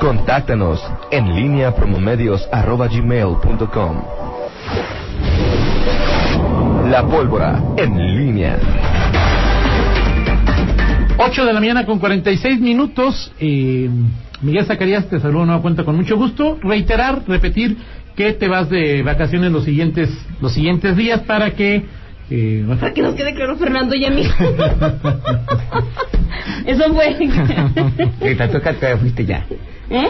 Contáctanos en línea promomedios.com. La pólvora en línea. 8 de la mañana con 46 minutos. Eh, Miguel Zacarías te saludo nueva cuenta con mucho gusto. Reiterar, repetir que te vas de vacaciones los siguientes los siguientes días para que eh, Para que nos quede claro Fernando y a mí. Eso fue. Que te toca, te fuiste ya. ¿Eh?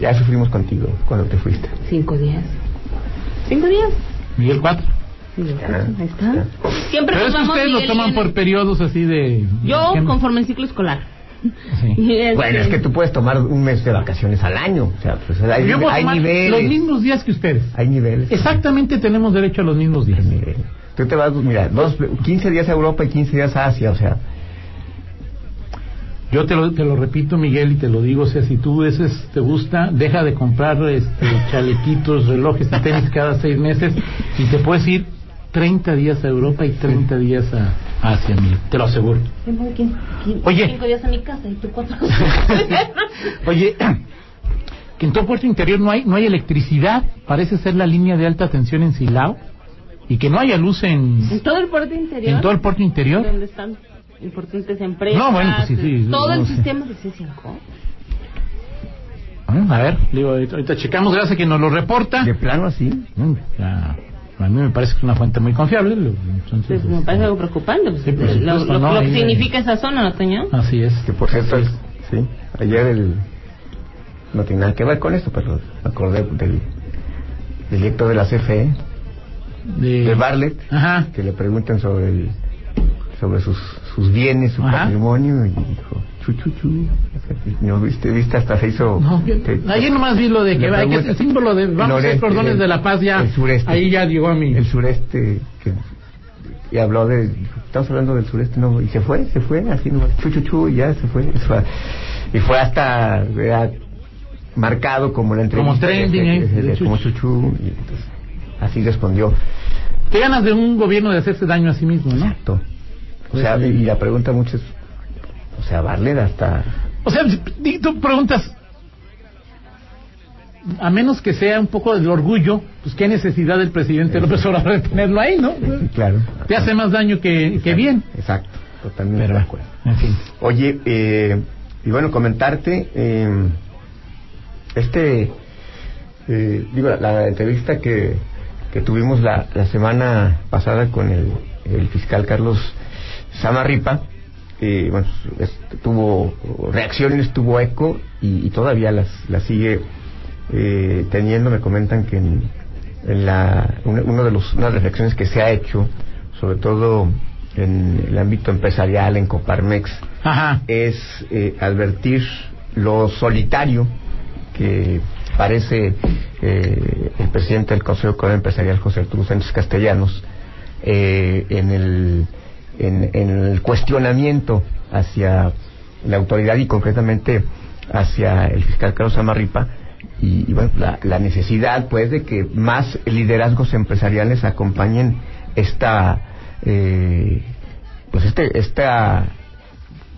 Ya sufrimos contigo cuando te fuiste. Cinco días. ¿Cinco días? Miguel 4. Ahí está. Siempre Pero nos es que vamos ustedes lo Miguel y toman por periodos así de... Yo, ¿Qué? conforme el ciclo escolar. Sí. Y Bueno, es que tú puedes tomar un mes de vacaciones al año. O sea, pues hay, hay niveles. los mismos días que ustedes. Hay niveles. Exactamente tenemos derecho a los mismos días. Hay niveles. Tú te vas, mira, dos, 15 días a Europa y 15 días a Asia. O sea, Yo te lo, te lo repito, Miguel, y te lo digo, o sea, si tú ese es- te gusta, deja de comprar este, chalequitos, relojes y tenis cada seis meses y te puedes ir 30 días a Europa y 30 días a Asia, Miguel, te lo aseguro. Oye. Cinco días a mi casa y tú cuatro. Oye, que en todo puerto interior no hay no hay electricidad, parece ser la línea de alta tensión en Silao, y que no haya luz en en, todo el puerto interior. en todo el puerto interior. Donde están importantes empresas. No, bueno, pues sí, sí, Todo no el sé. sistema de C5. Ah, A ver, digo, ahorita checamos, gracias a que nos lo reporta. de plano así. Mm, ya, a mí me parece que es una fuente muy confiable. entonces, Pues me parece algo preocupante. pues, Sí, por lo, supuesto, lo- no, lo que ahí- significa esa zona, ¿no, Toño? Así es. Que por cierto, Así sí, ayer el. No tiene nada que ver con esto, pero me acordé del, del director de la CFE, De, de Bartlett, Ajá. que le preguntan sobre el, sobre sus, sus bienes, su Ajá. patrimonio, y dijo, chu, chu, chu. No, viste, viste, hasta se hizo... No, yo- te- ayer nomás vi lo de que, va, que el símbolo de vamos a ser Noreste, cordones el- de la paz ya el sureste. ahí ya llegó a mí. el sureste que y habló de estamos hablando del sureste no y se fue se fue así no chu chu chu y ya se fue Eso y fue hasta ¿verdad? marcado como la entrevista Como trending, de- ¿eh? como chuchu y entonces, así respondió Qué ganas de un gobierno de hacerse daño a sí mismo, ¿no? exacto o Pues sea sí. y la pregunta mucho es o sea Barlet hasta O sea, tú preguntas, a menos que sea un poco del orgullo, pues qué necesidad del presidente López Obrador de tenerlo ahí, ¿no? claro Te hace más daño que, que bien. exacto totalmente Pero, de acuerdo en fin. Oye, eh, y bueno, comentarte, eh, este, eh, digo, la, la entrevista que, que tuvimos la, la semana pasada con el, el fiscal Carlos Samarripa, eh, bueno, es- tuvo reacciones, tuvo eco y, y todavía las, las sigue eh, teniendo. Me comentan que en, en la, una, uno de los, una de las reflexiones que se ha hecho, sobre todo en el ámbito empresarial, en Coparmex, Ajá. es eh, advertir lo solitario que parece eh, el presidente del Consejo Economía Empresarial, José Arturo Sánchez Castellanos, eh, en, el, en, el cuestionamiento hacia la autoridad y concretamente hacia el fiscal Carlos Amarripa y, y, bueno, la, la necesidad pues de que más liderazgos empresariales acompañen esta eh, pues este esta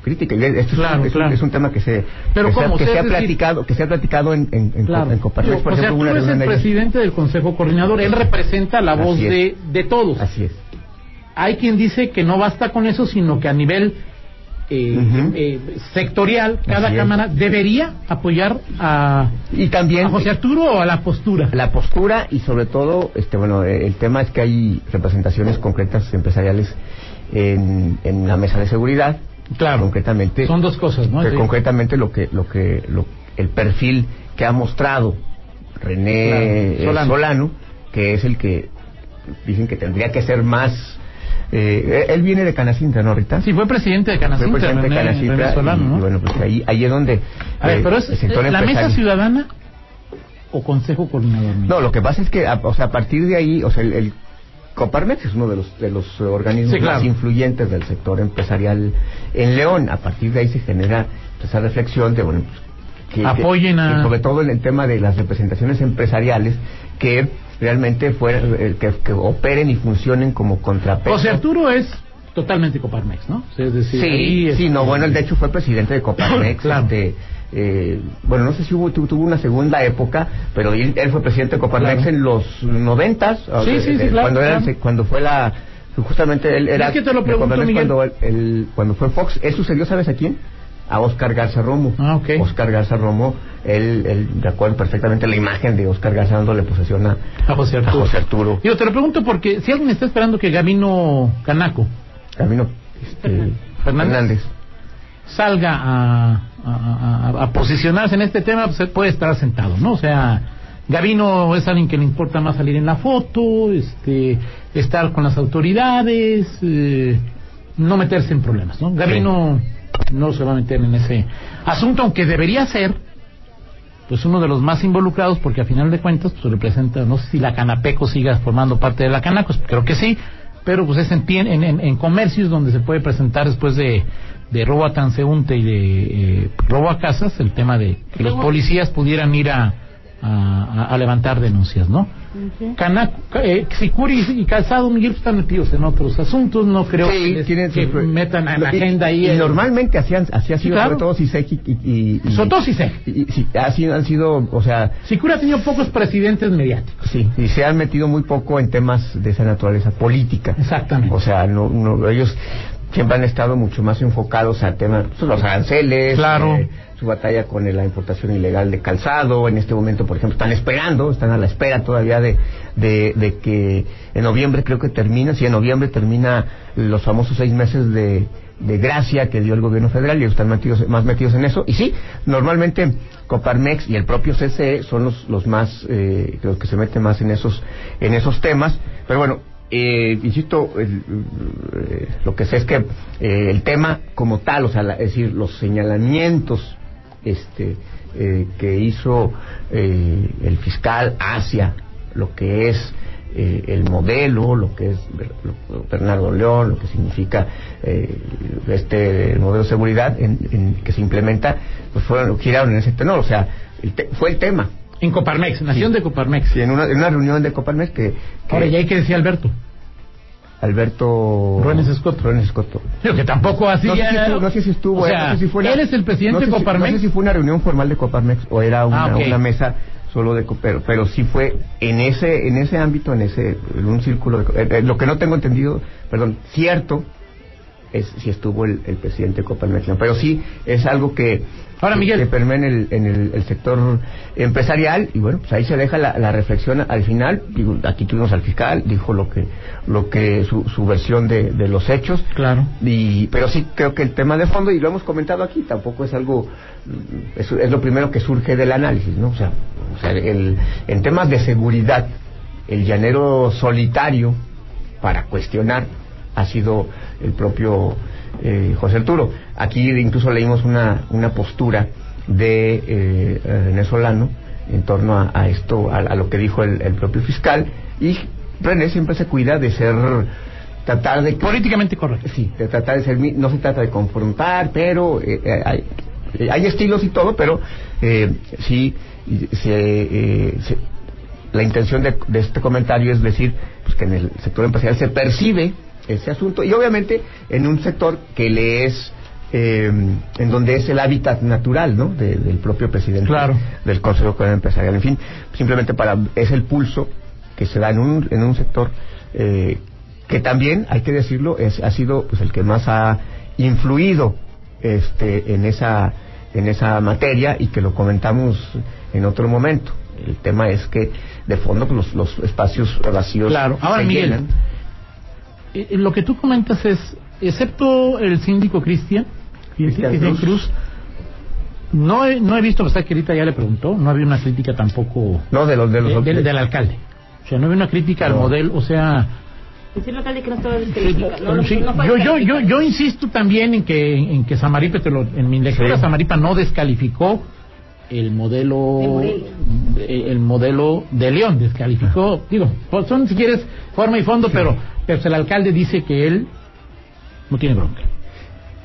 crítica y esto es, Claro, un, es, un- claro. es un tema que se Pero que, se ha- ¿cómo? que O sea, se ha es decir- platicado que se ha platicado en en, en, Claro. en Coparmex, por o sea, ejemplo tú una eres el de presidente del Consejo Coordinador, él representa la voz de, de todos. así es Hay quien dice que no basta con eso, sino que a nivel eh, eh, sectorial, cada Así es. cámara debería apoyar a, y también a José Arturo o a la postura. la postura y sobre todo este bueno el tema es que hay representaciones concretas empresariales en, en la mesa de seguridad Claro. concretamente Son dos cosas, ¿no? Sí. concretamente lo que lo que lo- el perfil que ha mostrado René Claro, eh, Solano. Solano. que es el que dicen que tendría que ser más eh, él viene de Canacintra no Rita Sí, fue presidente de Fue Canacintra, presidente de Canacintra, René Solano, y, ¿no? y bueno pues ahí ahí es donde a ver, eh, pero es el sector eh, la mesa ciudadana o Consejo Coordinador. no, lo que pasa es que, a, o sea, a partir de ahí, o sea, el, el Coparmex es uno de los de los organismos Sí, claro. más influyentes del sector empresarial en León. A partir de ahí se genera esa reflexión de, bueno, pues, que, Apoyen a- que sobre todo en el tema de las representaciones empresariales que realmente fueran, eh, que, que operen y funcionen como contrapeso. José Arturo es totalmente Coparmex, ¿no? O sea, es decir, Sí, ahí, sí, no, bueno, él de hecho fue presidente de Coparmex. Claro. este, eh, bueno, no sé si hubo, tu- tuvo una segunda época, pero él, él fue presidente de Coparmex Claro. en los noventas. o Sí, sea, sí, sí, claro, Cuando, era claro. se- cuando fue la... Justamente él era... Es que te lo pregunto. Cuando, él- él- cuando fue Fox, él sucedió, ¿sabes a quién? A Oscar Garza Romo. Ah, ok. Oscar Garza Romo, él, él recuerdo perfectamente la imagen de Oscar Garza dándole posesión a, a José a Arturo. José Arturo. Digo, te lo pregunto porque si alguien está esperando que Gabino Canaco Camino este, Fernández. Salga a, a- a- a posicionarse en este tema, pues puede estar sentado, ¿no? O sea, Gavino es alguien que le importa más salir en la foto, este, estar con las autoridades, eh, no meterse en problemas, ¿no? Gavino no se va a meter en ese asunto, aunque debería ser, pues uno de los más involucrados, porque a final de cuentas, pues representa, no sé si la Canapeco siga formando parte de la Canaco, creo que sí, pero pues es en, en- en comercios donde se puede presentar después de, de robo a transeúnte y de eh, robo a casas, el tema de que los policías pudieran ir a, a, a levantar denuncias, ¿no? Ujú. Canaco, eh, Sicuri y Calzado Miguel están metidos en otros asuntos, no creo Sí, que, tienen metan en la y- agenda ahí. Y, el- normalmente hacían, así ha sido, claro. sobre todo Sisek y, y, y- y- Sobre todo Sisek. y- y- sí, así han sido, o sea, Sicuri ha tenido pocos presidentes mediáticos. sí, y se han metido muy poco en temas de esa naturaleza política. Exactamente. O sea, no, no, ellos siempre han estado mucho más enfocados al tema, pues, los aranceles, Claro. eh, su batalla con la importación ilegal de calzado. En este momento, por ejemplo, están esperando, están a la espera todavía de, de, de que en noviembre creo que termina, si en noviembre termina los famosos seis meses de, de gracia que dio el gobierno federal y ellos están metidos, más metidos en eso. Y sí, normalmente Coparmex y el propio CCE son los, los más, eh, los que se meten más en esos, en esos temas. Pero bueno, eh, insisto, el- eh, lo que sé es que eh, el tema como tal, o sea, la- es decir, los señalamientos este, eh, que hizo el fiscal hacia lo que es el modelo, lo que es lo- Bernardo León, lo que significa este modelo de seguridad en que se implementa, pues fueron, giraron en ese tenor, o sea, el te- fue el tema. En Coparmex, nación de Coparmex. Sí, en una, en una reunión de Coparmex que, que Ahora, ¿y ahí qué decía Alberto? Alberto Ruénes Escoto. Ruénes Escoto. Digo, que tampoco así. No sé, si estuvo, no sé si estuvo, O eh, sea, no sé si fue una- él es el presidente no sé de si- Coparmex. No sé si fue una reunión formal de Coparmex o era una, Ah, una mesa solo de pero, pero sí fue en ese en ese ámbito, en ese en un círculo. De, eh, eh, lo que no tengo entendido, perdón, cierto es si estuvo el, el presidente de Coparmex, ¿no? pero sí es algo que Ahora, Miguel. que permea en el, en el, el sector empresarial y bueno pues ahí se deja la, la reflexión al final digo, aquí tuvimos al fiscal dijo lo que lo que su, su versión de, de los hechos Claro. y, pero sí creo que el tema de fondo, y lo hemos comentado aquí, tampoco es algo, es, es lo primero que surge del análisis, ¿no? O sea, o sea el, en temas de seguridad, el llanero solitario para cuestionar ha sido el propio eh, José Arturo. Aquí incluso leímos una, una postura de eh, René Solano en torno a, a esto, a, a lo que dijo el, el propio fiscal, y René siempre se cuida de ser tratar de Políticamente correcto. Sí, de tratar de ser, no se trata de confrontar, pero eh, eh, hay, eh, hay estilos y todo, pero eh, sí, se, eh, se- la intención de, de este comentario es decir pues, que en el sector empresarial se percibe ese asunto y obviamente en un sector que le es eh, en donde es el hábitat natural ¿no? De- del propio presidente Claro. del Consejo Empresarial. En fin, simplemente para es el pulso que se da en un, en un sector eh, que también, hay que decirlo, es, ha sido pues, el que más ha influido este, en, esa, en esa materia y que lo comentamos en otro momento. El tema es que, de fondo, pues, los, los espacios vacíos Claro. Ahora, se Miguel, llenan. Eh, lo que tú comentas es, excepto el síndico Cristian, Cristian Cruz. Cruz, no he, no he visto, hasta que ahorita ya le preguntó, no había una crítica tampoco No, de los... De los eh, del, del alcalde. O sea, no había una crítica al modelo, o sea... Alcalde que no estaba sí, sí, yo, yo, yo, yo insisto también en que, en que Samaripa, te lo- en mi lectura, Sí. Samaripa no descalificó el modelo De eh, el modelo de León descalificó digo pues son si quieres forma y fondo pero pero el alcalde dice que él no tiene bronca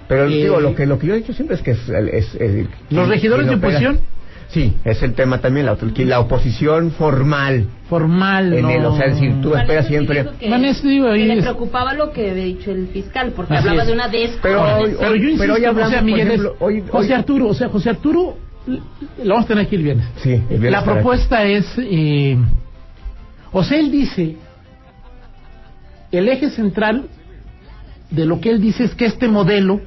Pero Eh, digo, lo que, lo que yo he dicho siempre es que es... es- es- los regidores de oposición Sí, es el tema también, la, la oposición formal. Formal, En no. el, o sea, es decir, tú esperas siempre... que, digo, le preocupaba lo que había dicho el fiscal, porque Así hablaba es. de una desco. Pero hoy- Pero yo insisto, pero hoy hablamos, o sea, por Miguel, es- ejemplo, hoy- José Arturo, o sea, José Arturo, lo vamos a tener aquí el viernes. Sí, el viernes La propuesta es, eh, o sea, él dice, el eje central de lo que él dice es que este modelo,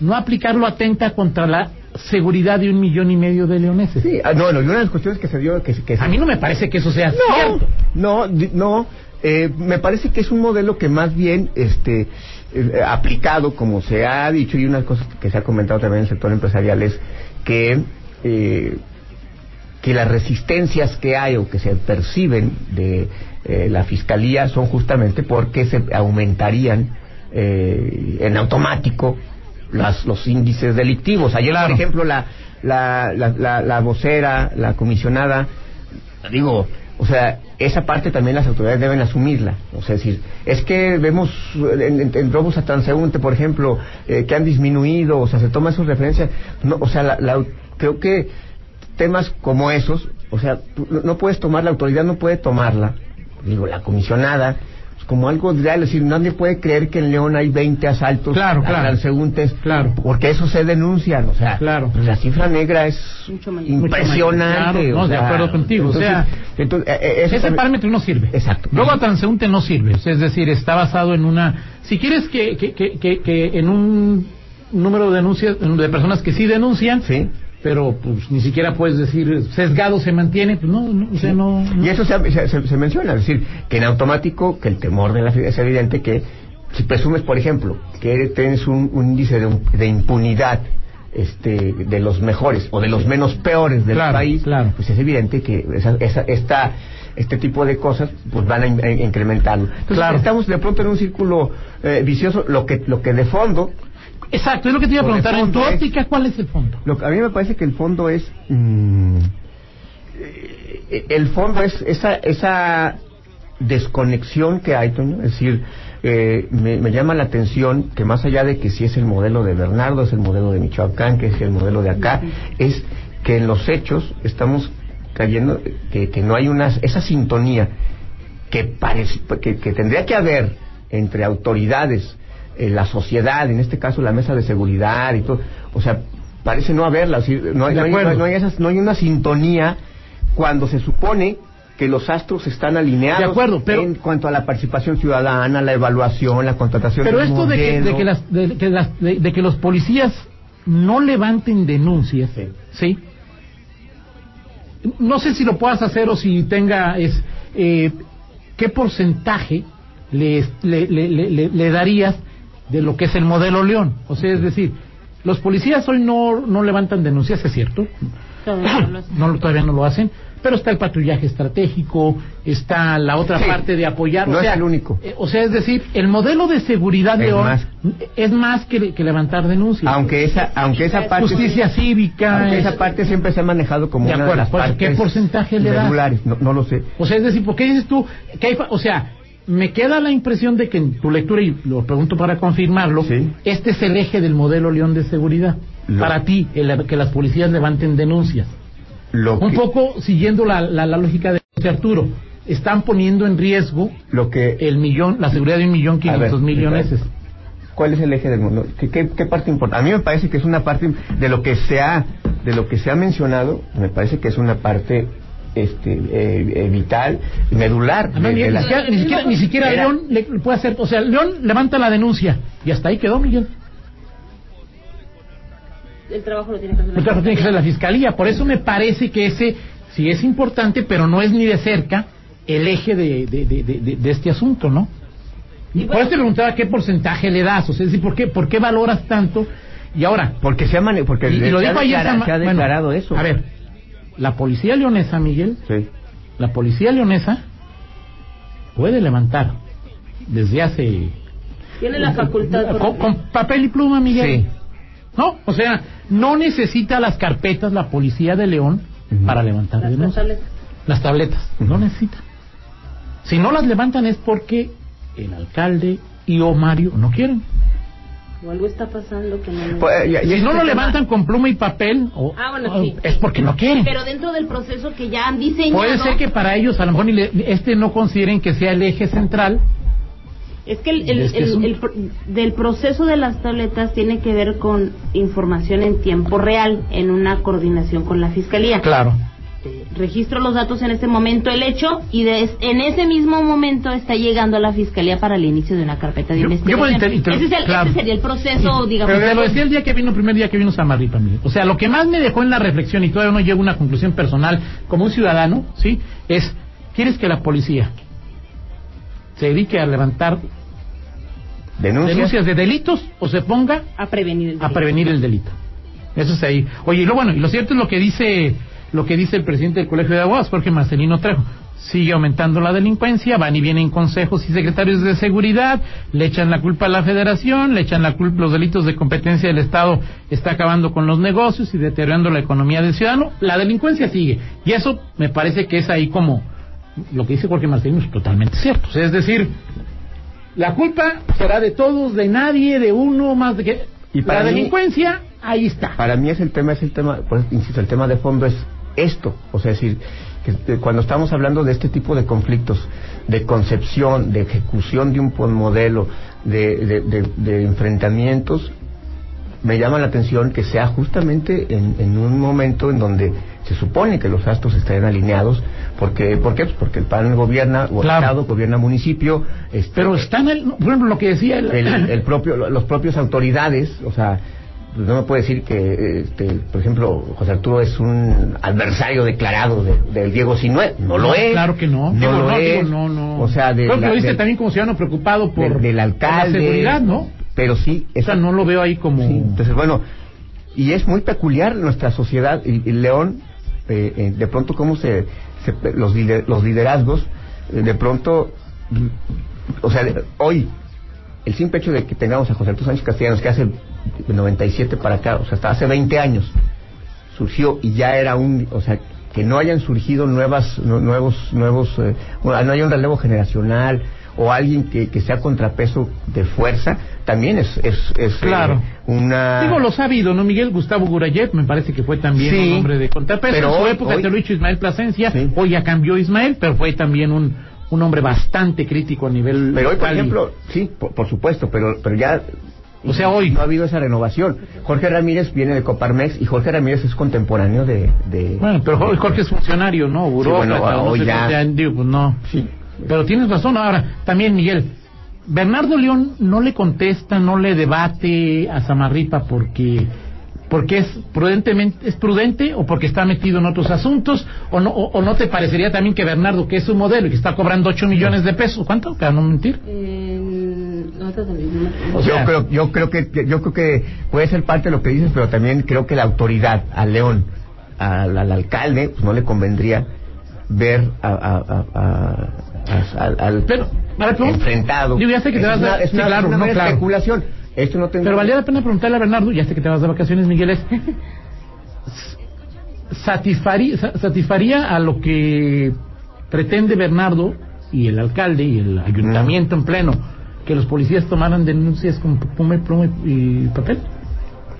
no aplicarlo atenta contra la seguridad de un millón y medio de leoneses. Sí, ah, no, no, y una de las cuestiones que se dio... Que, que se- A mí no me parece que eso sea No, cierto. no, no. eh, me parece que es un modelo que más bien, este, eh, aplicado, como se ha dicho, y una cosa que se ha comentado también en el sector empresarial es que eh, que las resistencias que hay o que se perciben de eh, la fiscalía son justamente porque se aumentarían eh, en automático las, los índices delictivos. Ayer, Claro. por ejemplo, la, la, la, la, la vocera, la comisionada, digo, o sea, esa parte también las autoridades deben asumirla. O sea, es decir, es que vemos en, en- en robos a transeúnte, por ejemplo, eh, que han disminuido, o sea, se toma sus referencias. No, o sea, la, la- creo que temas como esos, o sea, tú no- puedes tomar, la autoridad no puede tomarla, digo, la comisionada, pues, como algo real, es decir, nadie puede creer que en León hay 20 asaltos Claro, a claro. transeúntes, Claro. porque eso se denuncian, o sea, Claro. pues, la cifra negra es Mucho mayor. impresionante. Claro, no, o de sea, acuerdo contigo, o sea, entonces, eh, eh, Ese también- parámetro no sirve. Exacto. Luego a transeúnte no sirve. Sea, Es decir, está basado en una... Si quieres que, que, que, que, que en un número de denuncias, de personas que sí denuncian, Sí. Pero pues ni siquiera puedes decir sesgado se mantiene, pues no, no, o sea, no... no. Y eso se, se- se- menciona, es decir, que en automático, que el temor de la es evidente que si presumes, por ejemplo, que tienes un, un índice de, de impunidad este, de los mejores o de los menos peores del Claro, país, claro. pues es evidente que esa, esa- esta, este tipo de cosas pues van a, in- a incrementarlo. Entonces Claro. estamos de pronto en un círculo eh, vicioso, lo que, lo que de fondo Exacto, es lo que te iba a preguntar. En tu óptica, ¿cuál es el fondo? Lo que a mí me parece que el fondo es mm, el fondo es esa esa desconexión que hay, Toño. Es decir, eh, me, me llama la atención que más allá de que si es el modelo de Bernardo, es el modelo de Michoacán, que es el modelo de acá, es que en los hechos estamos cayendo, que, que no hay una, esa sintonía que, parece, que, que tendría que haber entre autoridades, eh, la sociedad, en este caso la mesa de seguridad y todo, o sea, parece no haberla, no, hay, no, hay, no hay esas- no hay una sintonía cuando se supone que los astros están alineados De acuerdo, pero- en cuanto a la participación ciudadana, la evaluación, la contratación Pero esto de que, de que, las, de, que las- de- que los policías no levanten denuncias, Sí. ¿sí? No sé si lo puedas hacer o si tenga es eh, qué porcentaje le, le- le- le darías de lo que es el modelo León. O sea, es decir, los policías hoy no, no levantan denuncias, es cierto, Todavía no no, todavía no lo hacen, pero está el patrullaje estratégico, está la otra Sí. parte de apoyar. o No es sea, el único. eh, o sea, es decir, el modelo de seguridad Es León más. es más que, que levantar denuncias. aunque esa aunque esa parte Justicia cívica. aunque es- esa parte siempre se ha manejado como De una acuerdo, de las pues, partes ¿qué porcentaje le regulares, no, no lo sé. O sea, es decir, ¿por qué dices tú que hay... fa- O sea, me queda la impresión de que en tu lectura, y lo pregunto para confirmarlo, Sí. este es el eje del modelo León de seguridad. Lo- Para ti, el- que las policías levanten denuncias. Lo Un que, poco siguiendo la, la, la lógica de José Arturo, están poniendo en riesgo lo que el millón, la seguridad de un millón quinientos ver, mil leoneses. ¿Cuál es el eje del mundo? ¿Qué, qué, qué parte importa? A mí me parece que es una parte de lo que se ha, de lo que se ha mencionado, me parece que es una parte este, eh, eh, vital, medular. Además, de- de Miguel, la- ni siquiera, ni siquiera, ni siquiera Era- León le, puede hacer, o sea, León levanta la denuncia y hasta ahí quedó Miguel. El trabajo lo tiene que hacer la El trabajo tiene que ser la fiscalía. fiscalía, por eso me parece que ese sí es importante, pero no es ni de cerca el eje de, de, de, de- de este asunto, ¿no? Y por eso te preguntaba qué porcentaje le das, o sea, es decir, ¿por qué, por qué valoras tanto? Y ahora, Porque se ha, porque y, y lo se ha dijo ayer se ha bueno, declarado eso. A ver, la policía leonesa, Miguel, Sí. la policía leonesa puede levantar desde hace Tiene la facultad. con, con papel y pluma, Miguel. Sí. No, o sea, no necesita las carpetas la policía de León para levantar las denuncias. tabletas. Las tabletas, no necesita. Si no las levantan es porque el alcalde y o Mario no quieren. O algo está pasando que no... Pues, y- y no lo levantan con pluma y papel, o, Ah, bueno, o- sí. es porque no quieren. Pero dentro del proceso que ya han diseñado... Puede ser que para ellos a lo mejor este no consideren que sea el eje central. Es que el, el- Es que el- es un- el pro- del proceso de las tabletas tiene que ver con información en tiempo real, en una coordinación con la fiscalía. Claro. Eh, Registro los datos en este momento, el hecho, y de- en ese mismo momento está llegando a la fiscalía para el inicio de una carpeta de Yo- investigación. voy a inter- inter- ese, es el, claro. ese sería el proceso, digamos. Pero te lo decía el día que vino, el primer día que vino Miguel. O sea, lo que más me dejó en la reflexión, y todavía no llego a una conclusión personal, como un ciudadano, ¿sí? Es, ¿quieres que la policía se dedique a levantar Denuncias. denuncias de delitos o se ponga a prevenir el a delito. prevenir el delito? Eso es ahí. Oye, y lo bueno, y lo cierto es lo que dice lo que dice el presidente del Colegio de Abogados, Jorge Marcelino Trejo. Sigue aumentando la delincuencia, van y vienen consejos y secretarios de seguridad, le echan la culpa a la federación, le echan la culpa los delitos de competencia del Estado, está acabando con los negocios y deteriorando la economía del ciudadano. La delincuencia sigue. Y eso me parece que es ahí como lo que dice Jorge Marcelino es totalmente cierto. Es decir, la culpa será de todos, de nadie, de uno, más de que... Y para la mí- delincuencia, ahí está. Para mí es el tema, es el tema, pues insisto, el tema de fondo es esto, o sea, es decir, que cuando estamos hablando de este tipo de conflictos, de concepción, de ejecución de un modelo, de, de, de- de enfrentamientos, me llama la atención que sea justamente en, en un momento en donde se supone que los astros estén alineados, porque, ¿por qué? Pues porque el PAN gobierna, o Claro. Estado, gobierna municipio, este, Pero está en el, por ejemplo, lo que decía el, el, el propio los propios autoridades o sea no me puede decir que este, por ejemplo José Arturo es un adversario declarado de, del Diego Sinue no lo es Claro que no. no Digo, lo no, es digo, no, no. o sea de Creo que la- lo dice también como ciudadano preocupado por, del, del por alcalde la seguridad, ¿no? pero sí O sea, no lo veo ahí como... Sí, entonces, bueno, y es muy peculiar nuestra sociedad. Y, y León, eh, eh, de pronto, cómo se, se- los, los liderazgos, eh, de pronto, o sea, de- hoy, el simple hecho de que tengamos a José Arturo Sánchez Castellanos, que hace de 97 para acá, o sea, hasta hace 20 años, surgió y ya era un, o sea, que no hayan surgido nuevas, nu- nuevos, nuevos, eh, bueno, no haya un relevo generacional o alguien que, que sea contrapeso de fuerza, también es, es, es eh, Claro. una... Digo, lo sabido, ¿no? Miguel Gustavo Gurayev me parece que fue también Sí, un hombre de contrapeso. pero en su hoy- época hoy- te lo he dicho Ismael Plasencia, Sí. hoy ya cambió Ismael, pero fue también un, un hombre bastante crítico a nivel Pero hoy, por ejemplo, sí, por, por supuesto, pero, pero ya... O sea, hoy. No ha habido esa renovación. Jorge Ramírez viene de Coparmex y Jorge Ramírez es contemporáneo de... de Bueno, pero Jorge es funcionario, ¿no? Burócrata, bueno, no hoy ya- sea, digo, pues no. Sí. Pero tienes razón. Ahora, también, Miguel, Bernardo León no le contesta, no le debate a Samarripa porque porque es prudentemente es prudente o porque está metido en otros asuntos o no o, o no te parecería también que Bernardo que es su modelo y que está cobrando 8 millones de pesos ¿cuánto? para no mentir. Eh, no, te- no- O sea- yo creo yo creo que yo creo que puede ser parte de lo que dices pero también creo que la autoridad al León al, al alcalde pues no le convendría ver a, a- a- a- a- al, al Pero, enfrentado. Digo, ya sé que te vas a- una, es sí, una- claro, es una no, claro. especulación esto no tendrá Pero valía la pena preguntarle a Bernardo, ya sé que te vas de vacaciones, Miguel, es, satisfaría, sa- satisfaría a lo que pretende Bernardo y el alcalde y el ayuntamiento en pleno, que los policías tomaran denuncias con pluma y, pluma y papel.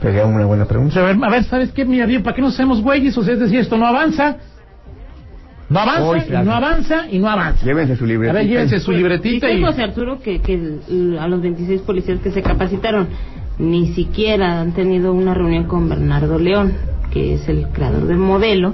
sería una buena pregunta sea, a ver, a ver, ¿sabes qué? Mira, bien, ¿para qué nos hacemos güeyes? O sea, es decir, esto no avanza. No avanza, Hoy, claro. no avanza, y no avanza. llévense su A libretita ver, llévense su Pues, libretita y... José Arturo que, que a los 26 policías que se capacitaron ni siquiera han tenido una reunión con Bernardo León, que es el creador del modelo,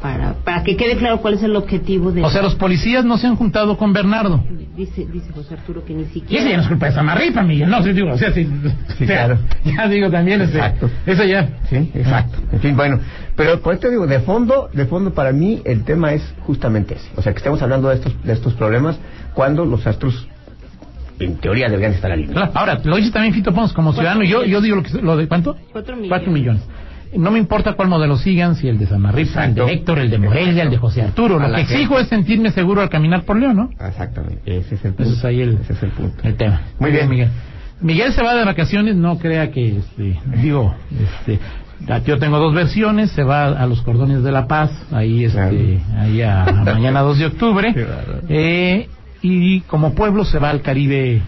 para, para que quede claro cuál es el objetivo de... O sea, los policías no se han juntado con Bernardo. dice, dice José Arturo que ni Y esa siquiera... ya no es culpa de Samarripa, Miguel. No, sí, digo, o sea, sí, Sí, o sea, claro. Ya digo también, este, Exacto. Eso ya. Sí, exacto. En fin, bueno, pero por esto digo, de fondo, de fondo para mí el tema es justamente ese. O sea, que estamos hablando de estos, de estos problemas cuando los astros, en teoría, deberían estar alineados. Claro, Ahora, lo dice también Fito Pons como ciudadano. Yo, yo digo lo, que, lo de cuánto? Cuatro millones. Cuatro millones. No me importa cuál modelo sigan, si el de Samarripa, el de. Héctor, el de Morelia, el de José Arturo. Lo que exijo es sentirme seguro al caminar por León, ¿no? Exactamente. Ese es el punto. Ese es ahí el, Ese es el punto. el tema. Muy bien. Miguel. Miguel se va de vacaciones, no crea que, este, digo, este, yo tengo dos versiones, se va a los cordones de la paz, ahí, este, Claro. ahí a, a mañana 2 de octubre, eh, y como pueblo se va al Caribe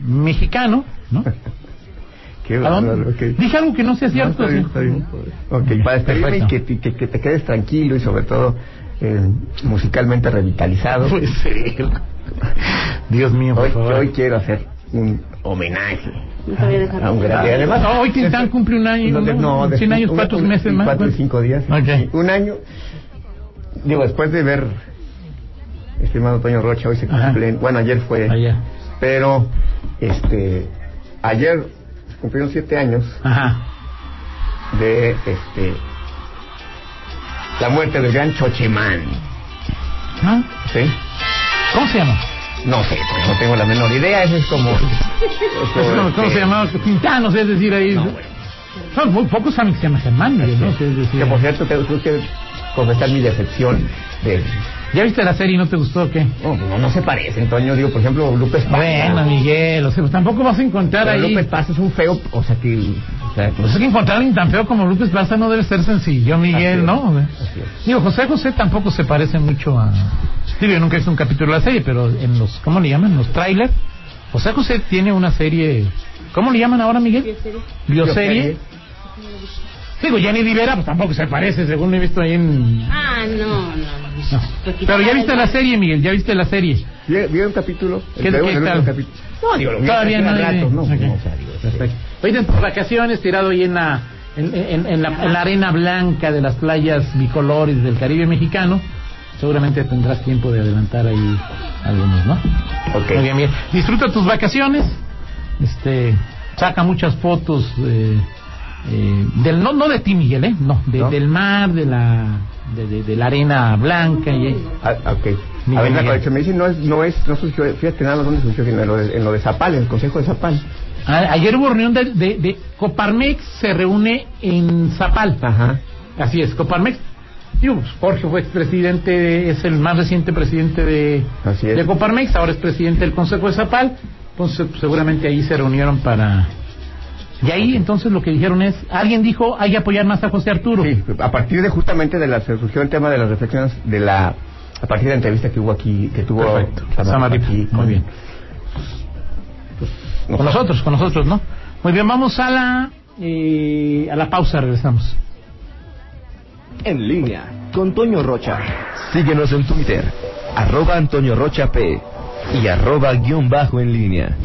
mexicano, ¿no? Qué ¿A dónde? bárbaro, ok. Dije algo que no sea No, cierto. está bien, sí. está bien. Para despedirme y que, que, que te quedes tranquilo y sobre todo eh, musicalmente revitalizado. Dios mío, por Hoy, favor. hoy quiero hacer un homenaje No a un gran Ah, además no, hoy Tintán cumple un año, no, de- ¿no? no, 100 después- años, cuatro un- meses más. cuatro y pues. cinco días un año digo después de ver estimado Toño Rocha hoy se Ajá. cumplen bueno ayer fue Allá. pero este ayer cumplieron siete años Ajá. de este la muerte del gran Chochemán ¿Ah? ¿sí? ¿Cómo se llama? no sé pues no tengo la menor idea eso es como eso, ¿Cómo, cómo este, se llamaba? Tintán, no sé, es decir, ahí. No, bueno. Son muy pocos saben que se llama Germán, ¿no? Sí, es decir, que por cierto tengo que confesar mi decepción de ¿Ya viste la serie y no te gustó o qué? no, no, no se parecen Toño digo por ejemplo Lupe Esparza Bueno, Miguel, o sea, pues tampoco vas a encontrar Pero ahí. Lupe Esparza es un feo o sea que o sea, Pues es que encontrar a alguien tan feo como Lupe Esparza no debe ser sencillo, Miguel, ¿no? Digo, José José tampoco se parece mucho a... Digo, yo nunca he visto un capítulo de la serie, pero en los... ¿Cómo le llaman? Los trailers. José José tiene una serie... ¿Cómo le llaman ahora, Miguel? Bioserie. Digo, Jenny Rivera pues tampoco se parece, según he visto ahí en... Ah, no, no. No. Pero ya viste la serie, Miguel, ya viste la serie. ¿Vi, un capítulo? ¿Qué- tal? capítulo. No, digo, lo Todavía no ratos, ¿no? Ok. O sea, digo, Perfecto. Ahorita en tus vacaciones, tirado ahí en la, en, en- en la, en la arena blanca de las playas bicolores del Caribe mexicano, seguramente tendrás tiempo de adelantar ahí algunos, ¿no? Ok. Muy bien, bien. Disfruta tus vacaciones, este, saca muchas fotos eh, eh, del, no, no de ti, Miguel, ¿eh? No, de- ¿No? del mar, de la, de, de- de la arena blanca y Ah, ok. Miguel, a ver, la Miguel. colección me dice, no es, no es, no surgió, fíjate nada dónde surgió, en lo de, en lo de Zapal, en el Consejo de Zapal. A- Ayer hubo reunión de, de, Coparmex, se reúne en Zapal. Ajá. Así es, Coparmex. Digo, pues, Jorge fue expresidente, es el más reciente presidente de, Así es. de Coparmex, ahora es presidente del Consejo de Zapal. Entonces, pues, seguramente ahí se reunieron para. Y ahí, entonces, lo que dijeron es: alguien dijo, hay que apoyar más a José Arturo. Sí, a partir de justamente de la, se surgió el tema de las reflexiones de la, a partir de la entrevista que hubo aquí, que tuvo Perfecto. Samar Samarripa. aquí Muy con- bien. no Con nosotros, con nosotros, ¿no? Muy bien, vamos a la, eh, a la pausa, regresamos. En línea con Toño Rocha. Síguenos en Twitter, arroba Antonio Rocha P y arroba guion bajo en línea.